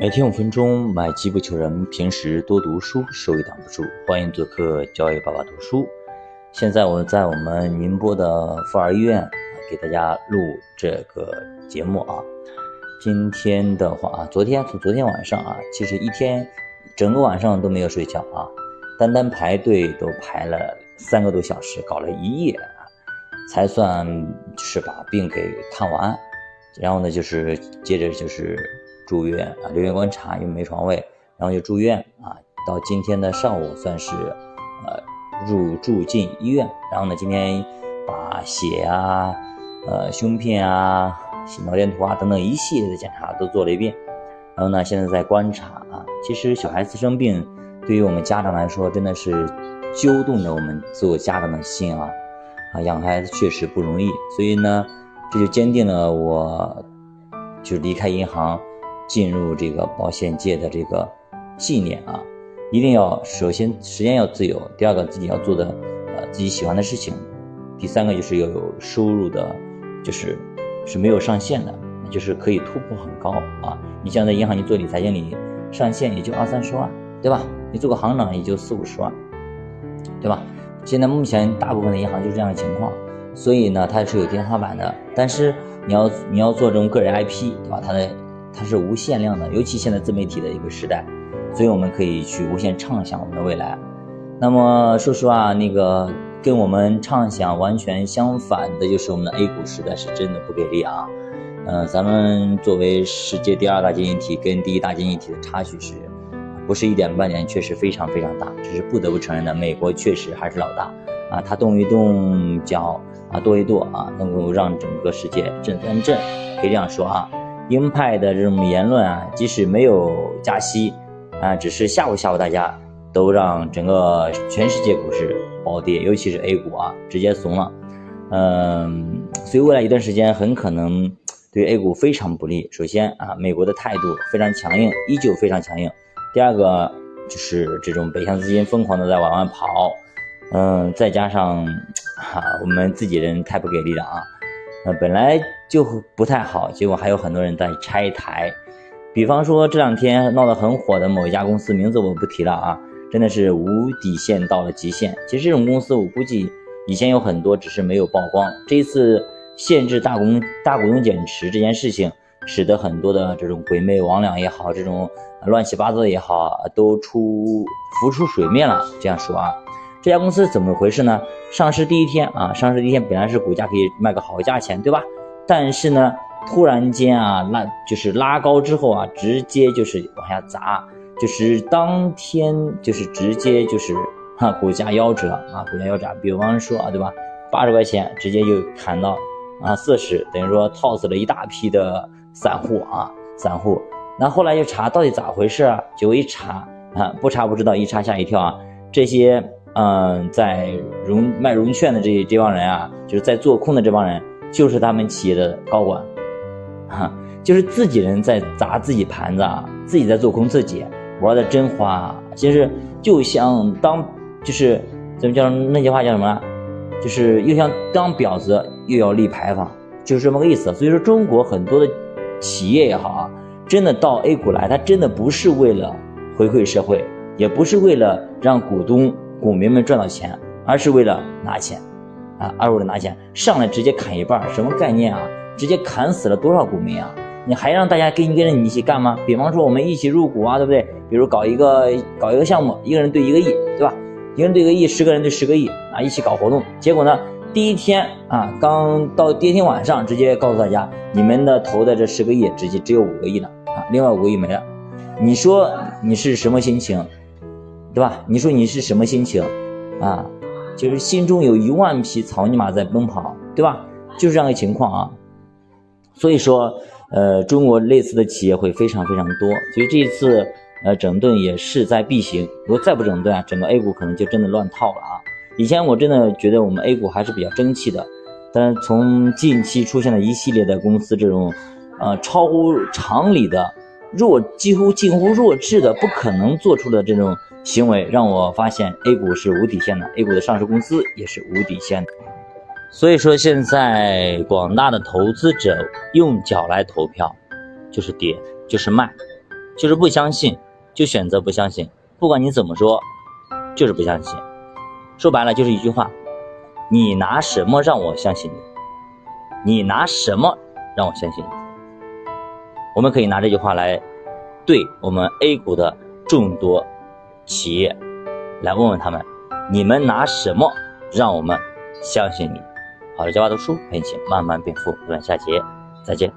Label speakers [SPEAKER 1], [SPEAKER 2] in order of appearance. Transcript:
[SPEAKER 1] 每天五分钟，买机不求人。平时多读书，收益挡不住。欢迎做客教育爸爸读书。现在我在我们宁波的妇儿医院给大家录这个节目啊。今天的话啊，昨天从昨天晚上啊，其实一天整个晚上都没有睡觉啊，单单排队都排了三个多小时，搞了一夜，才算是把病给看完。然后呢，就是接着就是。住院啊，留院观察，因为没床位，然后就住院啊。到今天的上午算是，呃，入住进医院。然后呢，今天把血啊、呃胸片啊、脑电图啊等等一系列的检查都做了一遍。然后呢，现在在观察啊。其实小孩子生病，对于我们家长来说，真的是揪动着我们做家长的心啊。啊，养孩子确实不容易，所以呢，这就坚定了我，就离开银行。进入这个保险界的这个信念啊，一定要首先时间要自由，第二个自己要做的呃自己喜欢的事情，第三个就是要有收入的，就是是没有上限的，就是可以突破很高啊。你像在银行你做理财经理，上限也就二三十万，对吧？你做个行长也就四五十万，对吧？现在目前大部分的银行就是这样的情况，所以呢它是有天花板的，但是你要你要做这种个人 IP，对吧？它的它是无限量的，尤其现在自媒体的一个时代，所以我们可以去无限畅想我们的未来。那么说实话，那个跟我们畅想完全相反的，就是我们的 A 股时代是真的不给力啊。嗯，咱们作为世界第二大经济体，跟第一大经济体的差距是，不是一点半点，确实非常非常大。只是不得不承认的，美国确实还是老大啊，它动一动脚啊，跺一跺啊，能够让整个世界震三震，可以这样说啊。鹰派的这种言论啊，即使没有加息啊，只是吓唬吓唬大家，都让整个全世界股市暴跌，尤其是 A 股啊，直接怂了。嗯，所以未来一段时间很可能对 A 股非常不利。首先啊，美国的态度非常强硬，依旧非常强硬。第二个就是这种北向资金疯狂的在往外跑，嗯，再加上哈，我们自己人太不给力了啊。那本来就不太好，结果还有很多人在拆台，比方说这两天闹得很火的某一家公司，名字我不提了啊，真的是无底线到了极限。其实这种公司我估计以前有很多，只是没有曝光。这一次限制大股大股东减持这件事情，使得很多的这种鬼魅魍魉也好，这种乱七八糟的也好，都出浮出水面了。这样说啊。这家公司怎么回事呢？上市第一天啊，上市第一天本来是股价可以卖个好价钱，对吧？但是呢，突然间啊，拉就是拉高之后啊，直接就是往下砸，就是当天就是直接就是哈，股价夭折啊，股价夭折。比方说啊，对吧？八十块钱直接就砍到啊四十，等于说套死了一大批的散户啊，散户。那后来就查到底咋回事啊？结果一查啊，不查不知道，一查吓一跳啊，这些。嗯，在融卖融券的这这帮人啊，就是在做空的这帮人，就是他们企业的高管，哈，就是自己人在砸自己盘子啊，自己在做空自己，玩的真花。其实就像当就是怎么叫那句话叫什么？就是又像当婊子又要立牌坊，就是这么个意思。所以说，中国很多的企业也好啊，真的到 A 股来，它真的不是为了回馈社会，也不是为了让股东。股民们赚到钱，而是为了拿钱，啊，而为了拿钱，上来直接砍一半，什么概念啊？直接砍死了多少股民啊？你还让大家跟跟着你一起干吗？比方说我们一起入股啊，对不对？比如搞一个搞一个项目，一个人对一个亿，对吧？一个人对一个亿，十个人对十个亿啊，一起搞活动。结果呢，第一天啊，刚到第一天晚上，直接告诉大家，你们的投的这十个亿，直接只有五个亿了啊，另外五个亿没了。你说你是什么心情？对吧？你说你是什么心情啊？就是心中有一万匹草泥马在奔跑，对吧？就是这样的情况啊。所以说，呃，中国类似的企业会非常非常多。所以这一次，呃，整顿也势在必行。如果再不整顿啊，整个 A 股可能就真的乱套了啊。以前我真的觉得我们 A 股还是比较争气的，但是从近期出现了一系列的公司这种，呃，超乎常理的弱，几乎近乎弱智的，不可能做出的这种。行为让我发现 A 股是无底线的，A 股的上市公司也是无底线的。所以说，现在广大的投资者用脚来投票，就是跌就是卖，就是不相信，就选择不相信。不管你怎么说，就是不相信。说白了就是一句话：你拿什么让我相信你？你拿什么让我相信你？我们可以拿这句话来对我们 A 股的众多企业来问问他们：你们拿什么让我们相信你？好的，教爸读书陪你一起慢慢变富。我们下节再见。